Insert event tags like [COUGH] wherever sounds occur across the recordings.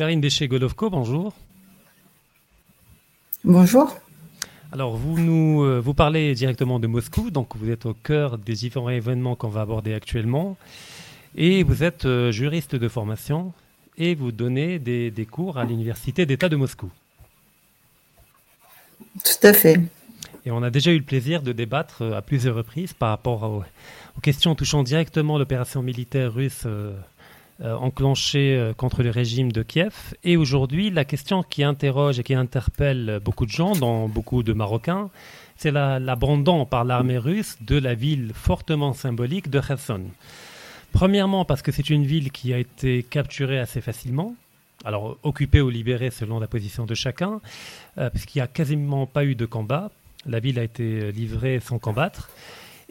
Karine Déché-Golovko, bonjour. Bonjour. Alors, vous nous euh, vous parlez directement de Moscou, donc vous êtes au cœur des différents événements qu'on va aborder actuellement. Et vous êtes euh, juriste de formation et vous donnez des, cours à l'Université d'État de Moscou. Tout à fait. Et on a déjà eu le plaisir de débattre euh, à plusieurs reprises par rapport aux, questions touchant directement l'opération militaire russe euh, enclenché euh, contre le régime de Kiev. Et aujourd'hui, la question qui interroge et qui interpelle beaucoup de gens, dans beaucoup de Marocains, c'est l'abandon par l'armée russe de la ville fortement symbolique de Kherson. Premièrement, parce que c'est une ville qui a été capturée assez facilement, alors occupée ou libérée selon la position de chacun, euh, puisqu'il n'y a quasiment pas eu de combat. La ville a été livrée sans combattre.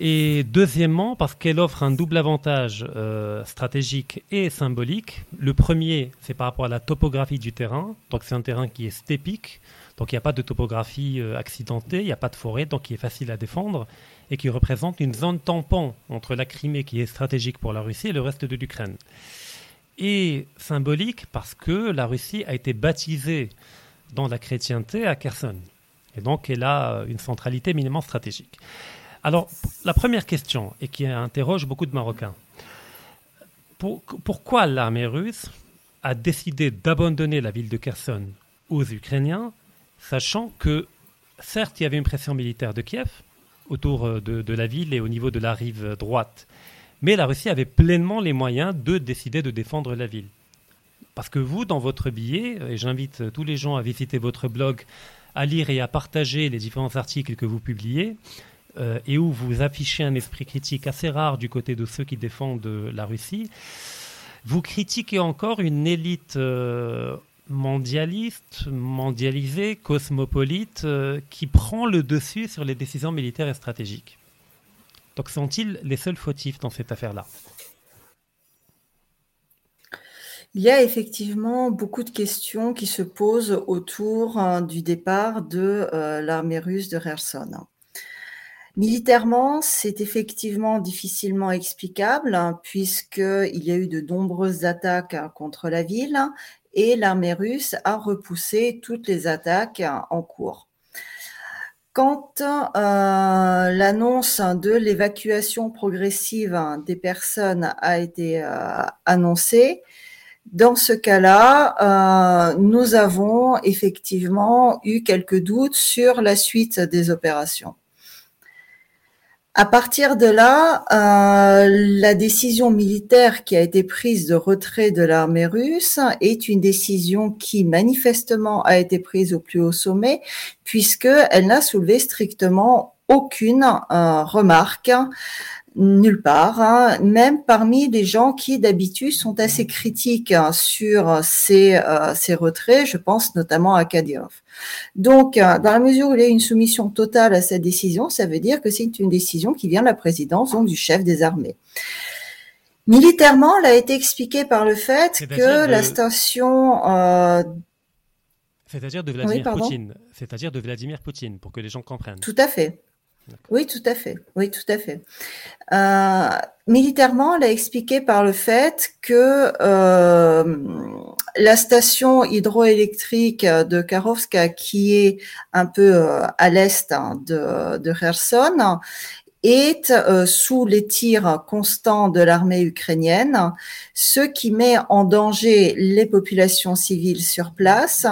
Et deuxièmement, parce qu'elle offre un double avantage euh, stratégique et symbolique. Le premier, c'est par rapport à la topographie du terrain. Donc c'est un terrain qui est stépique, donc il n'y a pas de topographie euh, accidentée, il n'y a pas de forêt, donc qui est facile à défendre et qui représente une zone tampon entre la Crimée qui est stratégique pour la Russie et le reste de l'Ukraine. Et symbolique parce que la Russie a été baptisée dans la chrétienté à Kherson. Et donc elle a une centralité minimum stratégique. Alors, la première question, et qui interroge beaucoup de Marocains, pourquoi l'armée russe a décidé d'abandonner la ville de Kherson aux Ukrainiens, sachant que, certes, il y avait une pression militaire de Kiev autour euh, de, la ville et au niveau de la rive droite, mais la Russie avait pleinement les moyens de décider de défendre la ville. Parce que vous, dans votre billet, et j'invite tous les gens à visiter votre blog, à lire et à partager les différents articles que vous publiez, euh, et où vous affichez un esprit critique assez rare du côté de ceux qui défendent la Russie, vous critiquez encore une élite euh, mondialiste, mondialisée, cosmopolite, euh, qui prend le dessus sur les décisions militaires et stratégiques. Donc sont-ils les seuls fautifs dans cette affaire-là? Il y a effectivement beaucoup de questions qui se posent autour hein, du départ de l'armée russe de Kherson. Militairement, c'est effectivement difficilement explicable hein, puisqu'il y a eu de nombreuses attaques hein, contre la ville et l'armée russe a repoussé toutes les attaques hein, en cours. Quand euh, l'annonce de l'évacuation progressive des personnes a été euh, annoncée, dans ce cas-là, euh, nous avons effectivement eu quelques doutes sur la suite des opérations. À partir de là, euh, la décision militaire qui a été prise de retrait de l'armée russe est une décision qui manifestement a été prise au plus haut sommet, puisqu'elle n'a soulevé strictement aucune euh, remarque nulle part, hein. même parmi des gens qui d'habitude sont assez critiques hein, sur ces, euh, ces retraits, je pense notamment à Kadyrov. Donc, euh, dans la mesure où il y a une soumission totale à cette décision, ça veut dire que c'est une décision qui vient de la présidence, donc du chef des armées. Militairement, elle a été expliquée par le fait que la station... Euh, c'est-à-dire de Vladimir Poutine. C'est-à-dire de Vladimir Poutine, pour que les gens comprennent. Tout à fait. Oui, tout à fait. Oui, tout à fait. Euh, militairement, elle a expliqué par le fait que euh, la station hydroélectrique de Karovska, qui est un peu euh, à l'est hein, de, de Kherson, est sous les tirs constants de l'armée ukrainienne, ce qui met en danger les populations civiles sur place,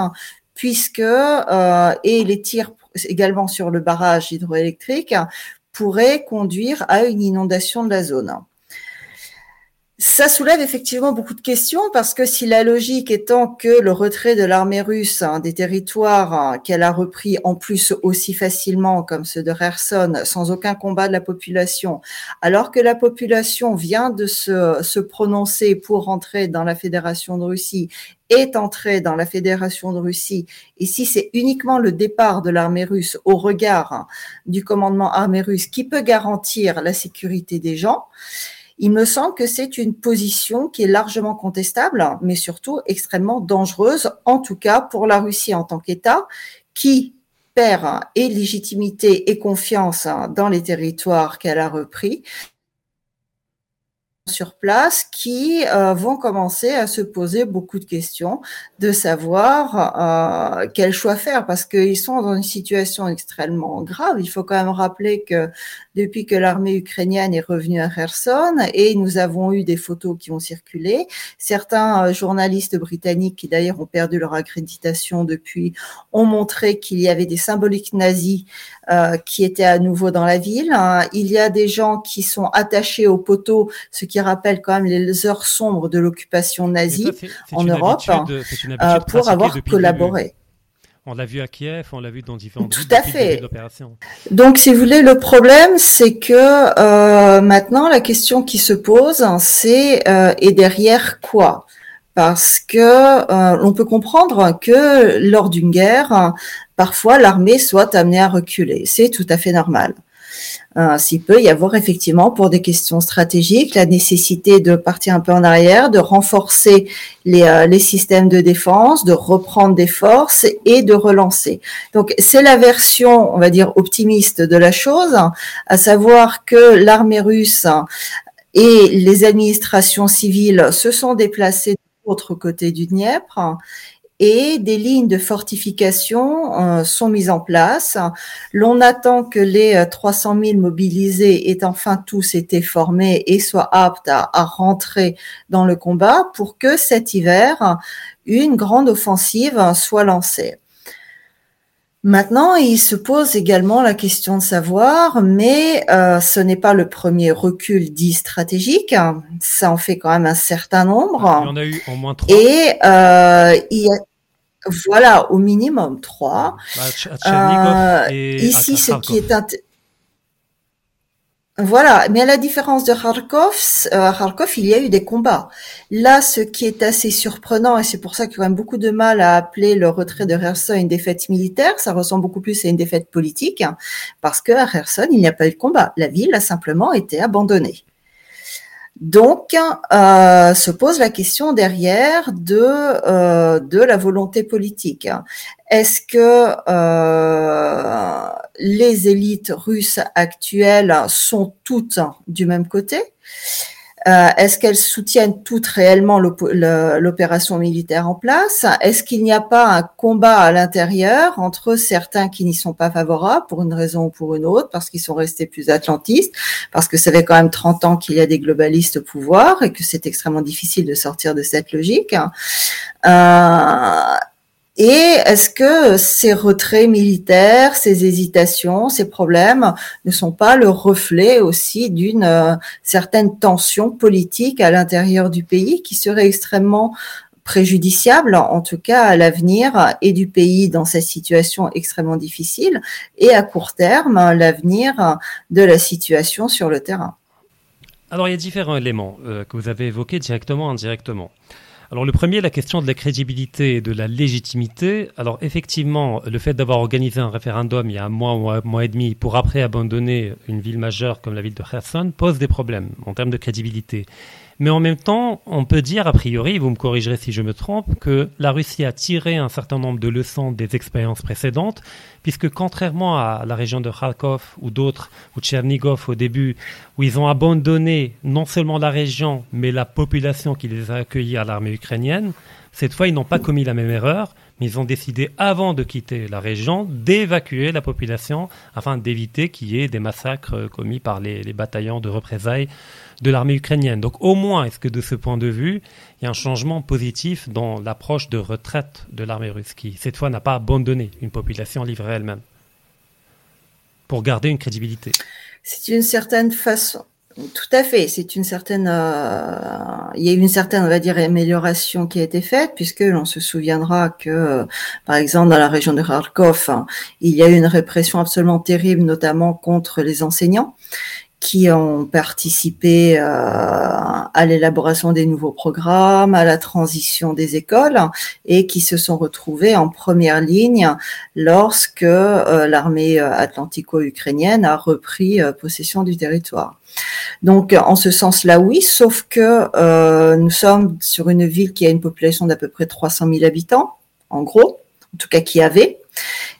puisque et les tirs également sur le barrage hydroélectrique pourrait conduire à une inondation de la zone. Ça soulève effectivement beaucoup de questions parce que si la logique étant que le retrait de l'armée russe hein, des territoires hein, qu'elle a repris en plus aussi facilement comme ceux de Kherson sans aucun combat de la population, alors que la population vient de se, se prononcer pour rentrer dans la Fédération de Russie est entrée dans la Fédération de Russie, et si c'est uniquement le départ de l'armée russe au regard du commandement armée russe qui peut garantir la sécurité des gens, il me semble que c'est une position qui est largement contestable, mais surtout extrêmement dangereuse, en tout cas pour la Russie en tant qu'État, qui perd et légitimité et confiance dans les territoires qu'elle a repris, sur place qui euh, vont commencer à se poser beaucoup de questions de savoir euh, quel choix faire parce qu'ils sont dans une situation extrêmement grave. Il faut quand même rappeler que depuis que l'armée ukrainienne est revenue à Kherson et nous avons eu des photos qui ont circulé, certains euh, journalistes britanniques qui d'ailleurs ont perdu leur accréditation depuis ont montré qu'il y avait des symboliques nazis euh, qui étaient à nouveau dans la ville. Il y a des gens qui sont attachés aux poteaux, ce qui rappelle quand même les heures sombres de l'occupation nazie en Europe, euh, pour avoir collaboré. On l'a vu à Kiev, on l'a vu dans différentes Tout à fait. Donc, si vous voulez, le problème, c'est que euh, maintenant, la question qui se pose, c'est euh, et derrière quoi? Parce que euh, on peut comprendre que lors d'une guerre, parfois l'armée soit amenée à reculer. C'est tout à fait normal. Euh, s'il peut y avoir effectivement pour des questions stratégiques la nécessité de partir un peu en arrière, de renforcer les, euh, les systèmes de défense, de reprendre des forces et de relancer. Donc c'est la version, on va dire, optimiste de la chose, à savoir que l'armée russe et les administrations civiles se sont déplacées l'autre côté du Dniepr et des lignes de fortification euh, sont mises en place. L'on attend que les 300 euh, 000 mobilisés aient enfin tous été formés et soient aptes à, à, rentrer dans le combat pour que cet hiver, une grande offensive soit lancée. Maintenant, il se pose également la question de savoir, mais euh, ce n'est pas le premier recul dit stratégique. Ça en fait quand même un certain nombre. Il y en a eu au moins trois. Et euh, il y a, voilà, au minimum trois. Bah, euh, ici, ce qui est voilà, mais à la différence de Kharkov, euh, Kharkov, il y a eu des combats. Là, ce qui est assez surprenant, et c'est pour ça qu'il y a beaucoup de mal à appeler le retrait de Kherson une défaite militaire, ça ressemble beaucoup plus à une défaite politique, hein, parce que à il n'y a pas eu de combat. La ville a simplement été abandonnée. Donc, euh, se pose la question derrière de, euh, de la volonté politique. Est-ce que euh, les élites russes actuelles sont toutes du même côté? Euh, Est-ce qu'elles soutiennent toutes réellement l'opération militaire en place? Est-ce qu'il n'y a pas un combat à l'intérieur entre certains qui n'y sont pas favorables pour une raison ou pour une autre, parce qu'ils sont restés plus atlantistes, parce que ça fait quand même 30 ans qu'il y a des globalistes au pouvoir et que c'est extrêmement difficile de sortir de cette logique? Euh, et est-ce que ces retraits militaires, ces hésitations, ces problèmes ne sont pas le reflet aussi d'une euh, certaine tension politique à l'intérieur du pays qui serait extrêmement préjudiciable, en tout cas à l'avenir et du pays dans cette situation extrêmement difficile et à court terme l'avenir de la situation sur le terrain? Alors il y a différents éléments euh, que vous avez évoqués directement, indirectement. Alors le premier, la question de la crédibilité et de la légitimité. Alors effectivement, le fait d'avoir organisé un référendum il y a un mois ou un mois et demi pour après abandonner une ville majeure comme la ville de Kherson pose des problèmes en termes de crédibilité. Mais en même temps, on peut dire, a priori, vous me corrigerez si je me trompe, que la Russie a tiré un certain nombre de leçons des expériences précédentes, puisque contrairement à la région de Kharkov ou d'autres, ou Tchernigov au début, où ils ont abandonné non seulement la région, mais la population qui les a accueillis à l'armée ukrainienne, cette fois, ils n'ont pas commis la même erreur, mais ils ont décidé, avant de quitter la région, d'évacuer la population afin d'éviter qu'il y ait des massacres commis par les, les bataillons de représailles de l'armée ukrainienne. Donc au moins, est-ce que de ce point de vue, il y a un changement positif dans l'approche de retraite de l'armée russe, qui cette fois n'a pas abandonné une population livrée elle-même, pour garder une crédibilité? C'est une certaine façon. Tout à fait. C'est une certaine, euh, il y a eu une certaine, on va dire, amélioration qui a été faite, puisque l'on se souviendra que, par exemple, dans la région de Kharkov, il y a eu une répression absolument terrible, notamment contre les enseignants qui ont participé euh, à l'élaboration des nouveaux programmes, à la transition des écoles et qui se sont retrouvés en première ligne lorsque euh, l'armée euh, atlantico-ukrainienne a repris possession du territoire. Donc, en ce sens-là, oui, sauf que nous sommes sur une ville qui a une population d'à peu près 300 000 habitants, en gros, en tout cas qui avait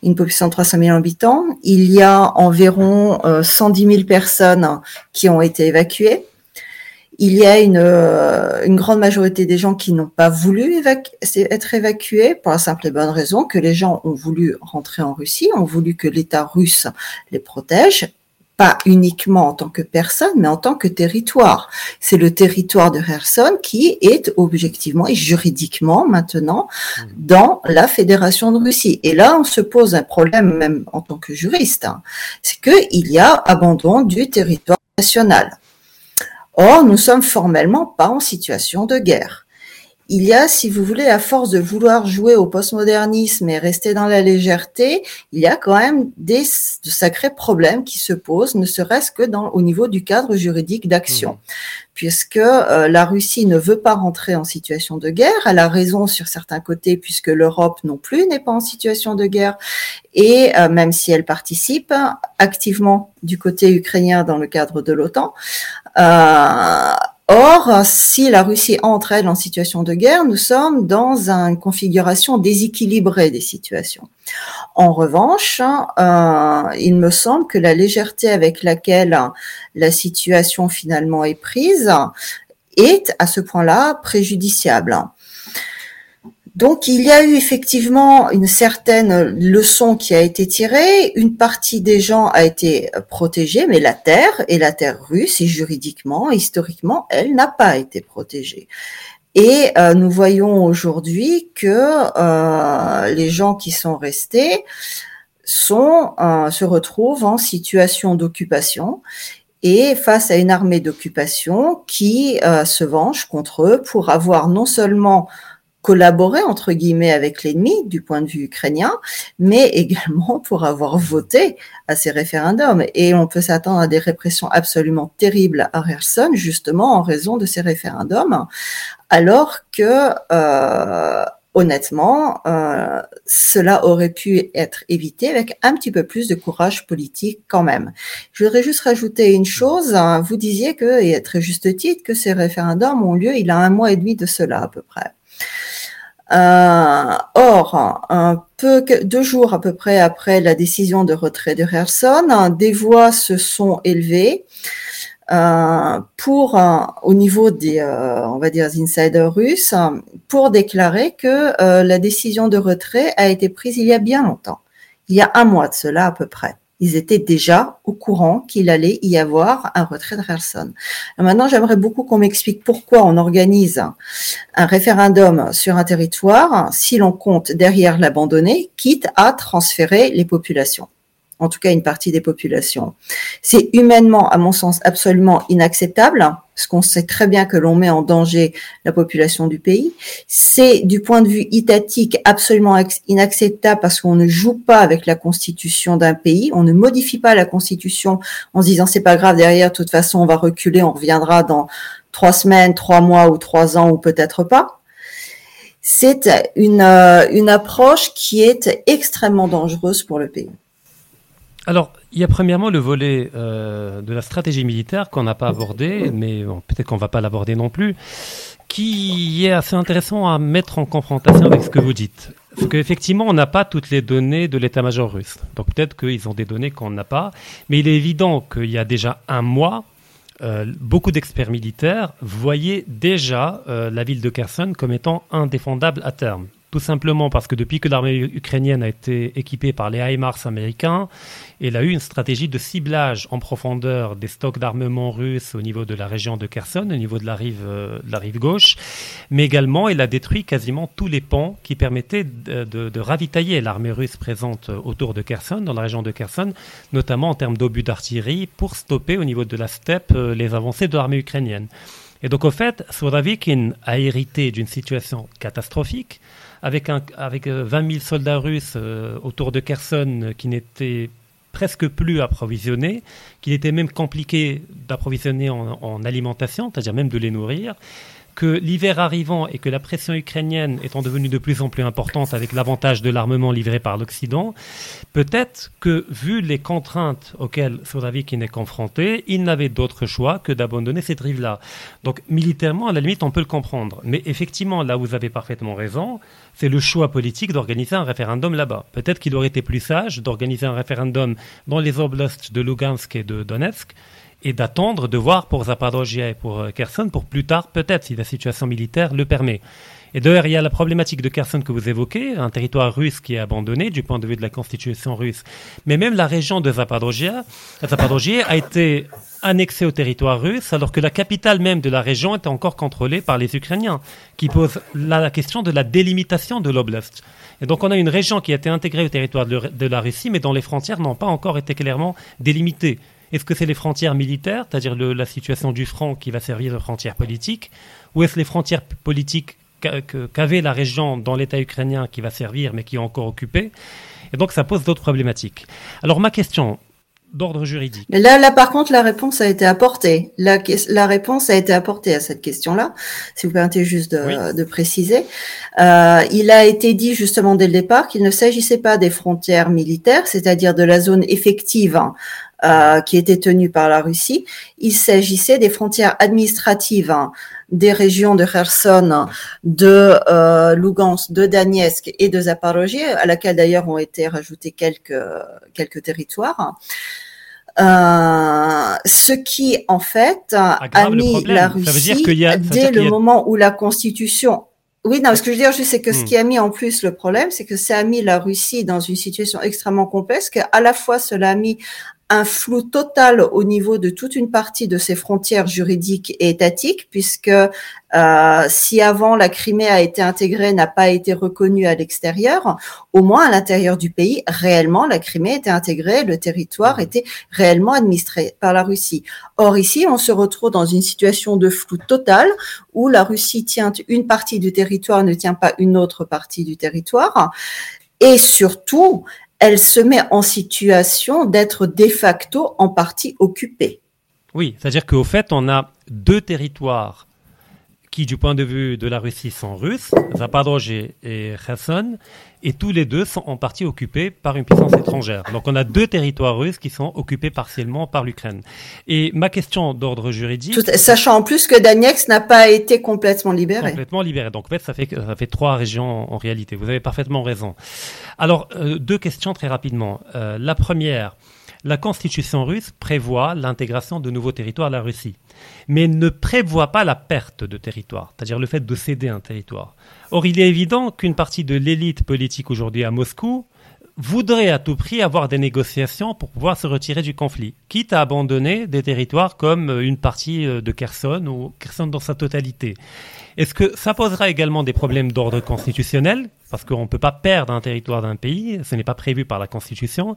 une population de 300 000 habitants. Il y a environ 110 euh, 000 personnes qui ont été évacuées. Il y a une, euh, une grande majorité des gens qui n'ont pas voulu être évacués pour la simple et bonne raison que les gens ont voulu rentrer en Russie, ont voulu que l'État russe les protège pas uniquement en tant que personne, mais en tant que territoire. C'est le territoire de Kherson qui est objectivement et juridiquement maintenant mmh. dans la Fédération de Russie. Et là, on se pose un problème même en tant que juriste, hein. c'est qu'il y a abandon du territoire national. Or, nous sommes formellement pas en situation de guerre il y a, si vous voulez, à force de vouloir jouer au postmodernisme et rester dans la légèreté, il y a quand même des de sacrés problèmes qui se posent, ne serait-ce que dans, au niveau du cadre juridique d'action. Mmh. Puisque euh, la Russie ne veut pas rentrer en situation de guerre, elle a raison sur certains côtés, puisque l'Europe non plus n'est pas en situation de guerre, et euh, même si elle participe activement du côté ukrainien dans le cadre de l'OTAN, euh, Or, si la Russie entre, elle, en situation de guerre, nous sommes dans une configuration déséquilibrée des situations. En revanche, euh, il me semble que la légèreté avec laquelle la situation finalement est prise est à ce point-là préjudiciable. Donc il y a eu effectivement une certaine leçon qui a été tirée. Une partie des gens a été protégée, mais la terre et la terre russe, et juridiquement, historiquement, elle n'a pas été protégée. Et euh, nous voyons aujourd'hui que euh, les gens qui sont restés euh, se retrouvent en situation d'occupation et face à une armée d'occupation qui se venge contre eux pour avoir non seulement collaborer entre guillemets avec l'ennemi du point de vue ukrainien, mais [LAUGHS] également pour avoir voté à ces référendums. Et on peut s'attendre à des répressions absolument terribles à Kherson, justement en raison de ces référendums, alors que euh, honnêtement, euh, cela aurait pu être évité avec un petit peu plus de courage politique quand même. Je voudrais juste rajouter une chose. Vous disiez que, et à très juste titre, que ces référendums ont lieu il y a un mois et demi de cela à peu près. Euh, or, un deux jours à peu près après la décision de retrait de Kherson, des voix se sont élevées euh, pour, euh, au niveau des, on va dire, insiders russes, pour déclarer que la décision de retrait a été prise il y a bien longtemps, il y a un mois de cela à peu près ils étaient déjà au courant qu'il allait y avoir un retrait de Kherson. Maintenant, j'aimerais beaucoup qu'on m'explique pourquoi on organise un référendum sur un territoire si l'on compte derrière l'abandonner, quitte à transférer les populations en tout cas une partie des populations. C'est humainement, à mon sens, absolument inacceptable, parce qu'on sait très bien que l'on met en danger la population du pays. C'est du point de vue étatique absolument inacceptable parce qu'on ne joue pas avec la constitution d'un pays, on ne modifie pas la constitution en se disant c'est pas grave derrière, de toute façon on va reculer, on reviendra dans trois semaines, trois mois ou trois ans ou peut-être pas. C'est une, euh, une approche qui est extrêmement dangereuse pour le pays. Alors, il y a premièrement le volet euh, de la stratégie militaire qu'on n'a pas abordé, mais peut-être qu'on ne va pas l'aborder non plus, qui est assez intéressant à mettre en confrontation avec ce que vous dites. Parce qu'effectivement, on n'a pas toutes les données de l'état-major russe. Donc peut-être qu'ils ont des données qu'on n'a pas, mais il est évident qu'il y a déjà un mois, euh, beaucoup d'experts militaires voyaient déjà euh, la ville de Kherson comme étant indéfendable à terme. Tout simplement parce que depuis que l'armée ukrainienne a été équipée par les HIMARS américains, elle a eu une stratégie de ciblage en profondeur des stocks d'armement russes au niveau de la région de Kherson, au niveau de la rive, euh, de la rive gauche, mais également elle a détruit quasiment tous les ponts qui permettaient de, ravitailler l'armée russe présente autour de Kherson, dans la région de Kherson, notamment en termes d'obus d'artillerie, pour stopper au niveau de la steppe euh, les avancées de l'armée ukrainienne. Et donc, au fait, Souravikin a hérité d'une situation catastrophique avec, un, avec 20 euh, 000 soldats russes euh, autour de Kherson euh, qui n'étaient presque plus approvisionnés, qu'il était même compliqué d'approvisionner en, en, alimentation, c'est-à-dire même de les nourrir, que l'hiver arrivant et que la pression ukrainienne étant devenue de plus en plus importante avec l'avantage de l'armement livré par l'Occident, peut-être que vu les contraintes auxquelles Sodavikin est confronté, il n'avait d'autre choix que d'abandonner cette rive-là. Donc militairement, à la limite, on peut le comprendre. Mais effectivement, là, vous avez parfaitement raison, c'est le choix politique d'organiser un référendum là-bas. Peut-être qu'il aurait été plus sage d'organiser un référendum dans les oblasts de Lugansk et de Donetsk, et d'attendre de voir pour Zaporozhye et pour euh, Kherson pour plus tard peut-être si la situation militaire le permet. Et d'ailleurs, il y a la problématique de Kherson que vous évoquez, un territoire russe qui est abandonné du point de vue de la constitution russe. Mais même la région de Zaporozhye, a été annexée au territoire russe, alors que la capitale même de la région était encore contrôlée par les Ukrainiens, qui pose la question de la délimitation de l'oblast. Et donc on a une région qui a été intégrée au territoire de la Russie, mais dont les frontières n'ont pas encore été clairement délimitées. Est-ce que c'est les frontières militaires, c'est-à-dire la situation du front qui va servir de frontières politiques, ou est-ce les frontières politiques qu'avait la région dans l'État ukrainien qui va servir mais qui est encore occupée? Et donc ça pose d'autres problématiques. Alors ma question, d'ordre juridique. Là, là, par contre, la réponse a été apportée. La, la réponse a été apportée à cette question-là, si vous permettez juste de, de préciser. Euh, il a été dit justement dès le départ qu'il ne s'agissait pas des frontières militaires, c'est-à-dire de la zone effective hein, euh, qui était tenue par la Russie. Il s'agissait des frontières administratives hein, des régions de Kherson, de euh, Lugansk, de Donetsk et de Zaporozhye, à laquelle d'ailleurs ont été rajoutés quelques quelques territoires. Euh, ce qui en fait a mis la Russie dès le moment où la Constitution oui, non, ce que je veux dire, c'est que ce hmm. qui a mis en plus le problème, c'est que ça a mis la Russie dans une situation extrêmement complexe, qu'à la fois cela a mis un flou total au niveau de toute une partie de ses frontières juridiques et étatiques, puisque euh, si avant la Crimée a été intégrée, n'a pas été reconnue à l'extérieur, au moins à l'intérieur du pays, réellement, la Crimée était intégrée, le territoire était réellement administré par la Russie. Or ici, on se retrouve dans une situation de flou total où la Russie tient une partie du territoire, ne tient pas une autre partie du territoire. Et surtout, elle se met en situation d'être de facto en partie occupée. Oui, c'est-à-dire qu'au fait, on a deux territoires qui, du point de vue de la Russie, sont russes, Zaporozhye et Kherson, et tous les deux sont en partie occupés par une puissance étrangère. Donc on a deux territoires russes qui sont occupés partiellement par l'Ukraine. Et ma question d'ordre juridique... sachant en plus que Donetsk n'a pas été complètement libéré. Complètement libéré. Donc en fait, ça fait, ça fait trois régions en réalité. Vous avez parfaitement raison. Alors, euh, deux questions très rapidement. Euh, la première, la constitution russe prévoit l'intégration de nouveaux territoires à la Russie, mais ne prévoit pas la perte de territoire, c'est-à-dire le fait de céder un territoire. Or, il est évident qu'une partie de l'élite politique aujourd'hui à Moscou voudrait à tout prix avoir des négociations pour pouvoir se retirer du conflit, quitte à abandonner des territoires comme une partie euh, de Kherson ou Kherson dans sa totalité. Est-ce que ça posera également des problèmes d'ordre constitutionnel? Parce qu'on ne peut pas perdre un territoire d'un pays, ce n'est pas prévu par la Constitution.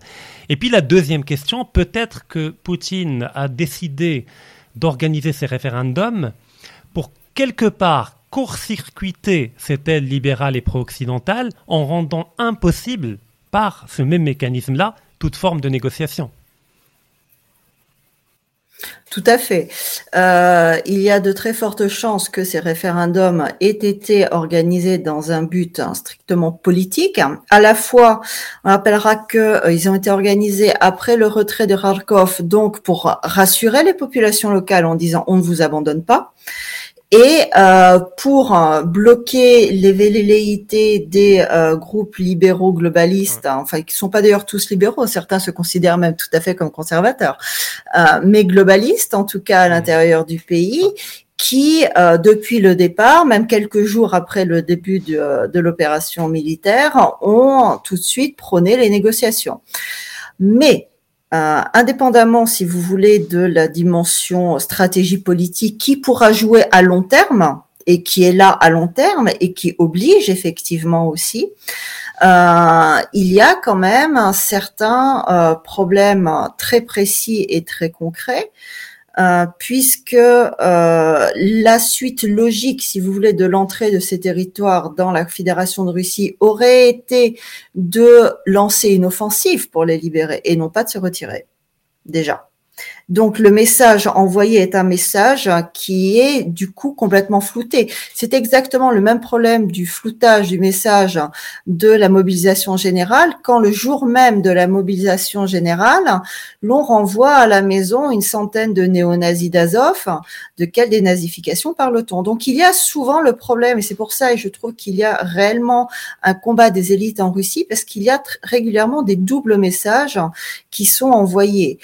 Et puis la deuxième question, peut-être que Poutine a décidé d'organiser ces référendums pour quelque part court-circuiter cette aile libérale et pro-occidentale en rendant impossible, par ce même mécanisme-là, toute forme de négociation. Tout à fait. Euh, il y a de très fortes chances que ces référendums aient été organisés dans un but hein, strictement politique. À la fois, on rappellera qu'ils euh, ont été organisés après le retrait de Kharkov, donc pour rassurer les populations locales en disant on ne vous abandonne pas et euh, pour euh, bloquer les velléités des euh, groupes libéraux globalistes, hein, enfin qui sont pas d'ailleurs tous libéraux, certains se considèrent même tout à fait comme conservateurs, mais globalistes en tout cas à l'intérieur du pays, qui depuis le départ, même quelques jours après le début de, de l'opération militaire, ont tout de suite prôné les négociations. Mais euh, indépendamment, si vous voulez, de la dimension stratégie politique qui pourra jouer à long terme et qui est là à long terme et qui oblige effectivement aussi, euh, il y a quand même un certain euh, problème très précis et très concret euh, puisque euh, la suite logique, si vous voulez, de l'entrée de ces territoires dans la Fédération de Russie aurait été de lancer une offensive pour les libérer et non pas de se retirer, déjà. Donc le message envoyé est un message qui est du coup complètement flouté. C'est exactement le même problème du floutage du message de la mobilisation générale quand le jour même de la mobilisation générale, l'on renvoie à la maison une centaine de néo-nazis d'Azov. De quelle dénazification parle-t-on? Donc il y a souvent le problème, et c'est pour ça et je trouve qu'il y a réellement un combat des élites en Russie, parce qu'il y a régulièrement des doubles messages qui sont envoyés.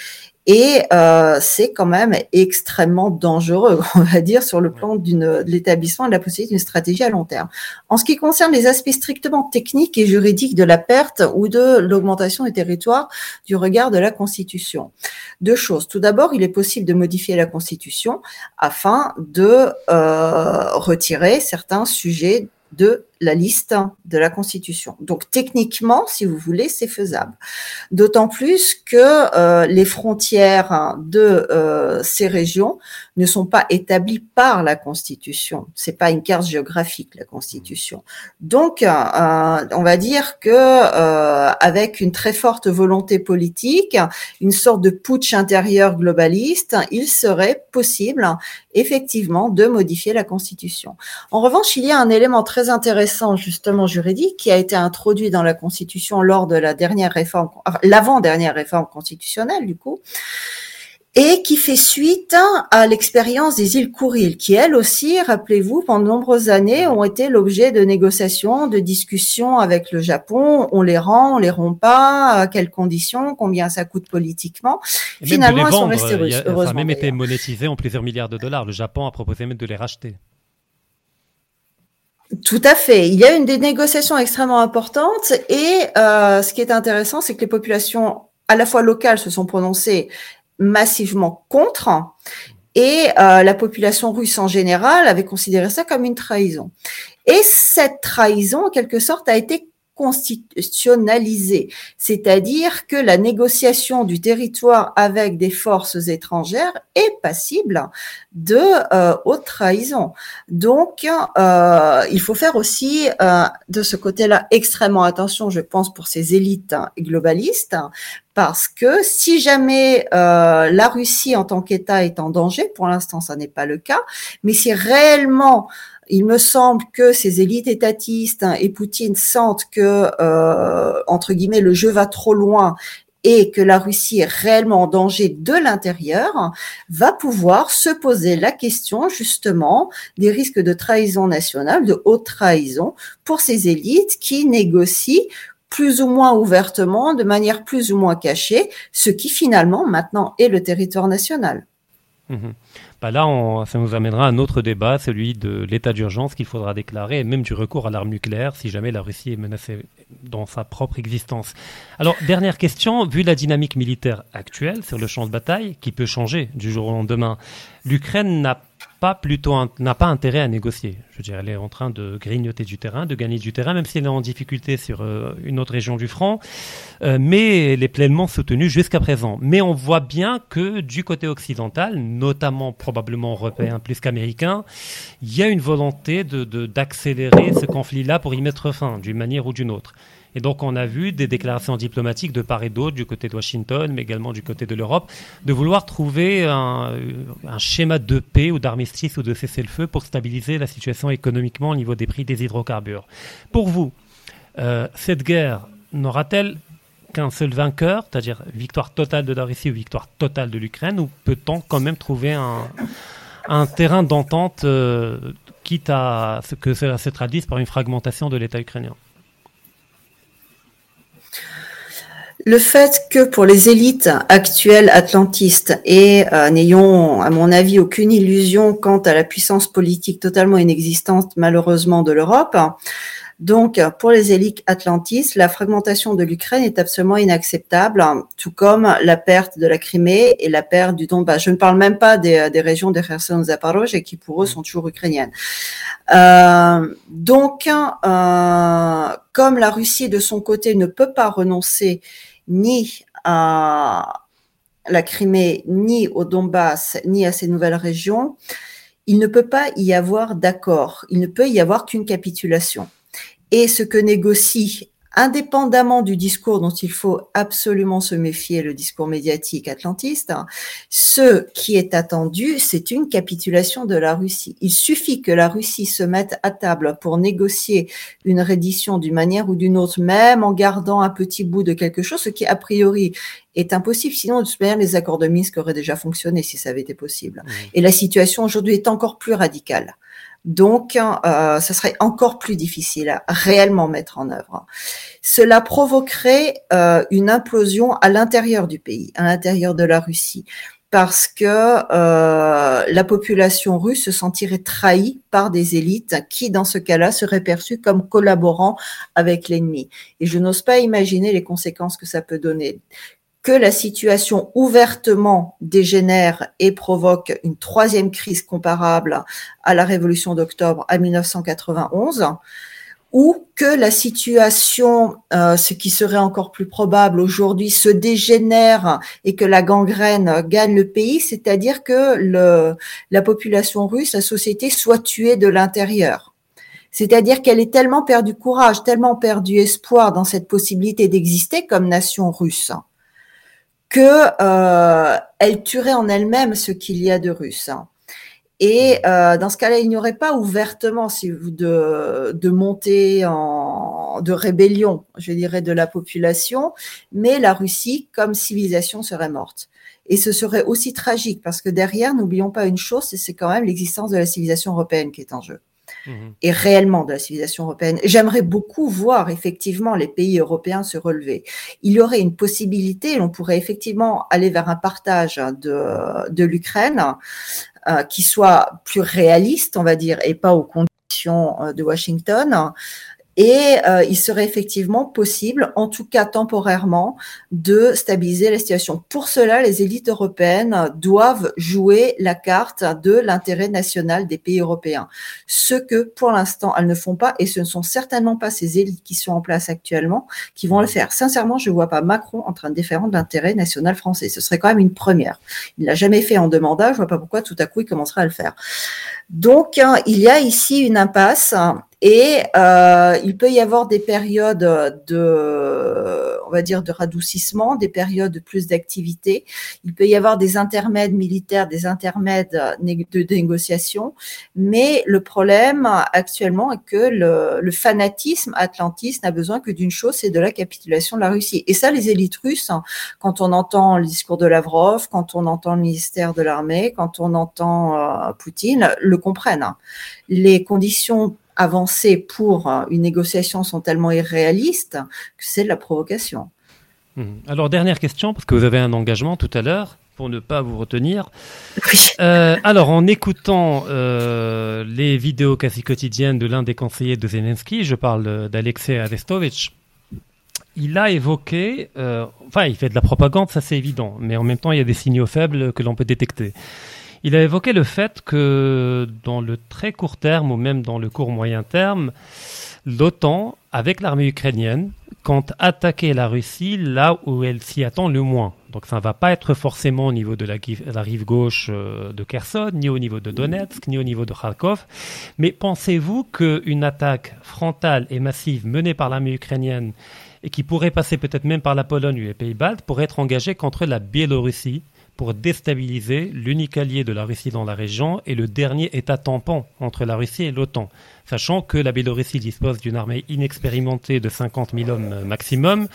Et euh, c'est quand même extrêmement dangereux, [LAUGHS] on va dire, sur le plan de l'établissement de la possibilité d'une stratégie à long terme. En ce qui concerne les aspects strictement techniques et juridiques de la perte ou de l'augmentation des territoires du regard de la Constitution, deux choses. Tout d'abord, il est possible de modifier la Constitution afin de euh, retirer certains sujets de la liste de la Constitution. Donc techniquement, si vous voulez, c'est faisable. D'autant plus que euh, les frontières de euh, ces régions ne sont pas établies par la Constitution. C'est pas une carte géographique la Constitution. Donc, euh, on va dire que avec une très forte volonté politique, une sorte de putsch intérieur globaliste, il serait possible effectivement de modifier la Constitution. En revanche, il y a un élément très intéressant justement juridique qui a été introduit dans la Constitution lors de la dernière réforme, l'avant-dernière réforme constitutionnelle du coup, et qui fait suite à l'expérience des îles Kouril, qui elles aussi, rappelez-vous, pendant de nombreuses années ont été l'objet de négociations, de discussions avec le Japon. On les rend, on les rend pas, à quelles conditions, combien ça coûte politiquement. Finalement, elles sont restées heureuses. Ça a même été monétisé en plusieurs milliards de dollars. Le Japon a proposé même de les racheter. Tout à fait. Il y a une des négociations extrêmement importantes et euh, ce qui est intéressant, c'est que les populations à la fois locales se sont prononcées massivement contre et euh, la population russe en général avait considéré ça comme une trahison. Et cette trahison, en quelque sorte, a été constitutionnalisé, c'est-à-dire que la négociation du territoire avec des forces étrangères est passible de euh, haute trahison. Donc, euh, il faut faire aussi euh, de ce côté-là extrêmement attention, je pense, pour ces élites globalistes, parce que si jamais la Russie en tant qu'État est en danger, pour l'instant, ça n'est pas le cas, mais si réellement il me semble que ces élites étatistes hein, et Poutine sentent que, euh, entre guillemets, le jeu va trop loin et que la Russie est réellement en danger de l'intérieur, va pouvoir se poser la question justement des risques de trahison nationale, de haute trahison pour ces élites qui négocient plus ou moins ouvertement, de manière plus ou moins cachée, ce qui finalement maintenant est le territoire national. Mmh là, ça nous amènera à un autre débat, celui de l'état d'urgence qu'il faudra déclarer, et même du recours à l'arme nucléaire si jamais la Russie est menacée dans sa propre existence. Alors, dernière question, vu la dynamique militaire actuelle sur le champ de bataille, qui peut changer du jour au lendemain, l'Ukraine n'a pas plutôt n'a pas intérêt à négocier. Je veux dire, elle est en train de grignoter du terrain, de gagner du terrain, même si elle est en difficulté sur euh, une autre région du front, euh, mais elle est pleinement soutenue jusqu'à présent. Mais on voit bien que du côté occidental, notamment probablement européen plus qu'américain, il y a une volonté de d'accélérer ce conflit-là pour y mettre fin, d'une manière ou d'une autre. Et donc on a vu des déclarations diplomatiques de part et d'autre, du côté de Washington, mais également du côté de l'Europe, de vouloir trouver un, schéma de paix ou d'armistice ou de cessez-le-feu pour stabiliser la situation économiquement au niveau des prix des hydrocarbures. Pour vous, euh, cette guerre n'aura-t-elle qu'un seul vainqueur, c'est-à-dire victoire totale de la Russie ou victoire totale de l'Ukraine, ou peut-on quand même trouver un, terrain d'entente, euh, quitte à ce que cela se traduise par une fragmentation de l'État ukrainien? Le fait que pour les élites actuelles atlantistes et euh, n'ayons, à mon avis, aucune illusion quant à la puissance politique totalement inexistante, malheureusement, de l'Europe, donc, pour les élites atlantistes, la fragmentation de l'Ukraine est absolument inacceptable, tout comme la perte de la Crimée et la perte du Donbass. Je ne parle même pas des, régions de Kherson et qui pour eux sont toujours ukrainiennes. Euh, donc, euh, comme la Russie de son côté ne peut pas renoncer ni à la Crimée, ni au Donbass, ni à ces nouvelles régions, il ne peut pas y avoir d'accord. Il ne peut y avoir qu'une capitulation. Et ce que négocie indépendamment du discours dont il faut absolument se méfier, le discours médiatique atlantiste, hein, ce qui est attendu, c'est une capitulation de la Russie. Il suffit que la Russie se mette à table pour négocier une reddition d'une manière ou d'une autre, même en gardant un petit bout de quelque chose, ce qui a priori est impossible. Sinon, de toute manière, les accords de Minsk auraient déjà fonctionné si ça avait été possible. Et la situation aujourd'hui est encore plus radicale Donc, euh, ce serait encore plus difficile à réellement mettre en œuvre. Cela provoquerait euh, une implosion à l'intérieur du pays, à l'intérieur de la Russie, parce que euh, la population russe se sentirait trahie par des élites qui, dans ce cas-là, seraient perçues comme collaborant avec l'ennemi. Et je n'ose pas imaginer les conséquences que ça peut donner que la situation ouvertement dégénère et provoque une troisième crise comparable à la révolution d'octobre à 1991, ou que la situation, euh, ce qui serait encore plus probable aujourd'hui, se dégénère et que la gangrène gagne le pays, c'est-à-dire que la population russe, la société, soit tuée de l'intérieur. C'est-à-dire qu'elle est tellement perdu courage, tellement perdu espoir dans cette possibilité d'exister comme nation russe, que euh, elle tuerait en elle-même ce qu'il y a de russe. Et euh, dans ce cas-là, il n'y aurait pas ouvertement, si vous, de, de montée en, de rébellion, je dirais, de la population, mais la Russie, comme civilisation, serait morte. Et ce serait aussi tragique parce que derrière, n'oublions pas une chose, c'est quand même l'existence de la civilisation européenne qui est en jeu. Mhm. et réellement de la civilisation européenne. J'aimerais beaucoup voir effectivement les pays européens se relever. Il y aurait une possibilité, on pourrait effectivement aller vers un partage de, de l'Ukraine euh, qui soit plus réaliste, on va dire, et pas aux conditions euh, de Washington, et euh, il serait effectivement possible, en tout cas temporairement, de stabiliser la situation. Pour cela, les élites européennes doivent jouer la carte de l'intérêt national des pays européens. Ce que, pour l'instant, elles ne font pas, et ce ne sont certainement pas ces élites qui sont en place actuellement qui vont le faire. Sincèrement, je ne vois pas Macron en train de défendre l'intérêt national français. Ce serait quand même une première. Il l'a jamais fait en demandant. Je vois pas pourquoi tout à coup il commencerait à le faire. Donc, hein, il y a ici une impasse et euh, il peut y avoir des périodes de, on va dire, de radoucissement, des périodes de plus d'activité. Il peut y avoir des intermèdes militaires, des intermèdes de négociation. Mais le problème actuellement est que le, fanatisme atlantiste n'a besoin que d'une chose, c'est de la capitulation de la Russie. Et ça, les élites russes, quand on entend le discours de Lavrov, quand on entend le ministère de l'armée, quand on entend euh, Poutine, le comprennent. Les conditions avancées pour euh, une négociation sont tellement irréalistes que c'est de la provocation. Hmm. Alors, dernière question, parce que vous avez un engagement tout à l'heure pour ne pas vous retenir. [LAUGHS] Euh, alors, en écoutant euh, les vidéos quasi quotidiennes de l'un des conseillers de Zelensky, je parle d'Alexei Arestovitch, il a évoqué, enfin, il fait de la propagande, ça c'est évident, mais en même temps, il y a des signaux faibles que l'on peut détecter. Il a évoqué le fait que dans le très court terme ou même dans le court moyen terme, l'OTAN, avec l'armée ukrainienne, compte attaquer la Russie là où elle s'y attend le moins. Donc ça ne va pas être forcément au niveau de la, rive gauche euh, de Kherson, ni au niveau de Donetsk, ni au niveau de Kharkov. Mais pensez-vous qu'une attaque frontale et massive menée par l'armée ukrainienne et qui pourrait passer peut-être même par la Pologne ou les Pays-Baltes pourrait être engagée contre la Biélorussie? Pour déstabiliser l'unique allié de la Russie dans la région et le dernier État tampon entre la Russie et l'OTAN, sachant que la Biélorussie dispose d'une armée inexpérimentée de 50 000 hommes maximum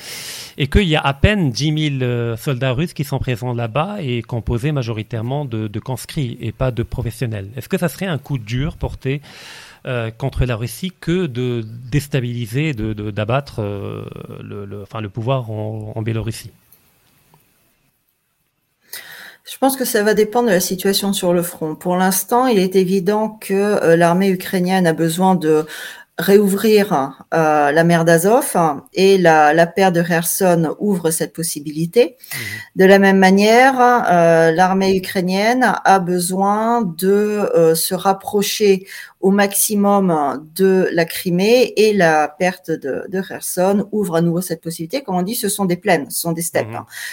et qu'il y a à peine 10 000 euh, soldats russes qui sont présents là-bas et composés majoritairement de, conscrits et pas de professionnels. Est-ce que ça serait un coup dur porté euh, contre la Russie que de déstabiliser, d'abattre euh, le, enfin, le pouvoir en Biélorussie? Je pense que ça va dépendre de la situation sur le front. Pour l'instant, il est évident que euh, l'armée ukrainienne a besoin de réouvrir euh, la mer d'Azov et la, la paire de Kherson ouvre cette possibilité. Mmh. De la même manière, euh, l'armée ukrainienne a besoin de se rapprocher au maximum de la Crimée et la perte de, de Kherson ouvre à nouveau cette possibilité. Comme on dit, ce sont des plaines, ce sont des steppes.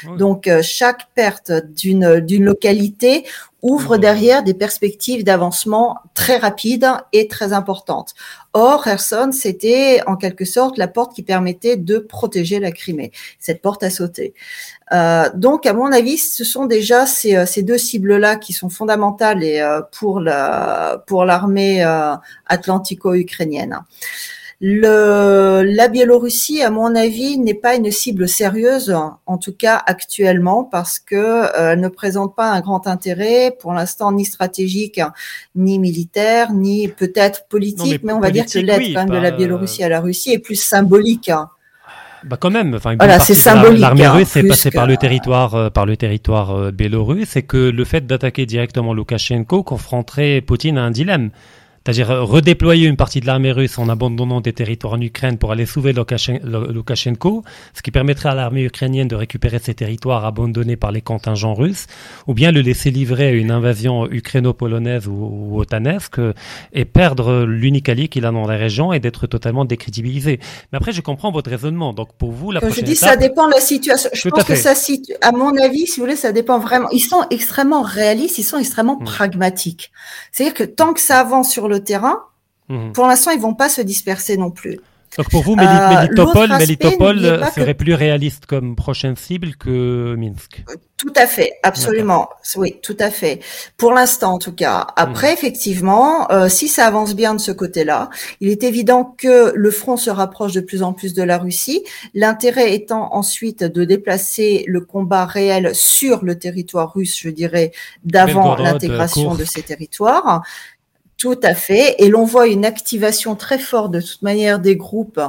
Mhm. Donc, euh, chaque perte d'une d'une localité ouvre derrière des perspectives d'avancement très rapides et très importantes. Or, Kherson, c'était en quelque sorte la porte qui permettait de protéger la Crimée. Cette porte a sauté. Euh, donc, à mon avis, ce sont déjà ces, euh, ces deux cibles-là qui sont fondamentales et, euh, pour la pour l'armée atlantico-ukrainienne. Le, la Biélorussie, à mon avis, n'est pas une cible sérieuse, en tout cas actuellement, parce que euh, elle ne présente pas un grand intérêt, pour l'instant, ni stratégique, ni militaire, ni peut-être politique, mais, on va dire que l'aide quand même de la Biélorussie à la Russie est plus symbolique. Bah quand même, enfin voilà, c'est symbolique. L'armée hein, russe est passée par le territoire, euh, par le territoire euh, biélorusse, et que le fait d'attaquer directement Loukachenko confronterait Poutine à un dilemme. C'est-à-dire euh, redéployer une partie de l'armée russe en abandonnant des territoires en Ukraine pour aller sauver Loukachenko, ce qui permettrait à l'armée ukrainienne de récupérer ces territoires abandonnés par les contingents russes, ou bien le laisser livrer à une invasion ukraino-polonaise ou, otanesque et perdre l'unique allié qu'il a dans la région et d'être totalement décrédibilisé. Mais après, je comprends votre raisonnement. Donc pour vous, la Quand prochaine je dis ça dépend de la situation. Je pense que ça, à mon avis, si vous voulez, ça dépend vraiment. Ils sont extrêmement réalistes, ils sont extrêmement mmh. pragmatiques. C'est-à-dire que tant que ça avance sur le terrain, mhm. pour l'instant, ils vont pas se disperser non plus. Donc pour vous, Mélitopol, euh, serait plus réaliste comme prochaine cible que Minsk. Tout à fait, absolument. Oui, tout à fait. Pour l'instant, en tout cas. Après, mhm. effectivement, euh, si ça avance bien de ce côté-là, il est évident que le front se rapproche de plus en plus de la Russie. L'intérêt étant ensuite de déplacer le combat réel sur le territoire russe, je dirais, d'avant l'intégration de ces territoires. Tout à fait. Et l'on voit une activation très forte de toute manière des groupes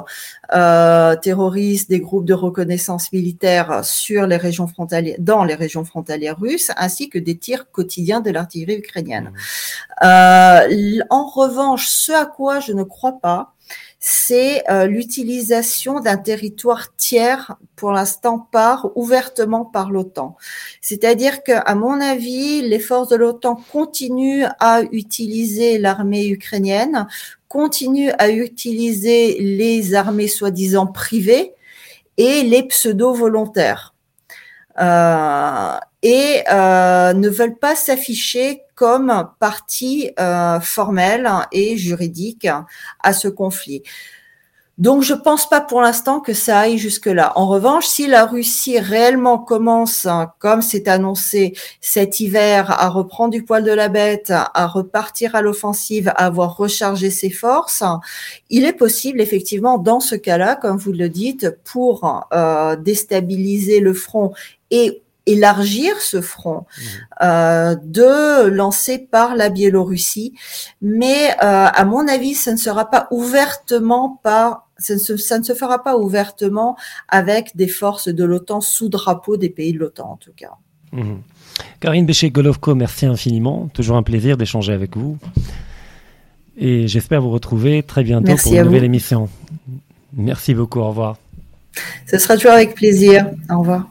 euh, terroristes, des groupes de reconnaissance militaire sur les régions frontalières, dans les régions frontalières russes, ainsi que des tirs quotidiens de l'artillerie ukrainienne. Mmh. Euh, en revanche, ce à quoi je ne crois pas, c'est euh, l'utilisation d'un territoire tiers, pour l'instant par ouvertement par l'OTAN. C'est-à-dire que, à mon avis, les forces de l'OTAN continuent à utiliser l'armée ukrainienne, continuent à utiliser les armées soi-disant privées et les pseudo-volontaires. Euh, et euh, ne veulent pas s'afficher comme partie euh, formelle et juridique à ce conflit. Donc, je pense pas pour l'instant que ça aille jusque-là. En revanche, si la Russie réellement commence, comme c'est annoncé cet hiver, à reprendre du poil de la bête, à repartir à l'offensive, à avoir rechargé ses forces, il est possible, effectivement, dans ce cas-là, comme vous le dites, pour euh, déstabiliser le front et élargir ce front, mmh. euh, de lancer par la Biélorussie. Mais euh, à mon avis, ça ne sera pas ouvertement par ça ne, se, ça ne se fera pas ouvertement avec des forces de l'OTAN sous drapeau des pays de l'OTAN en tout cas. Mmh. Karine Béché-Golovko, merci infiniment. Toujours un plaisir d'échanger avec vous. Et j'espère vous retrouver très bientôt pour une nouvelle émission. Merci beaucoup. Au revoir. Ce sera toujours avec plaisir. Au revoir.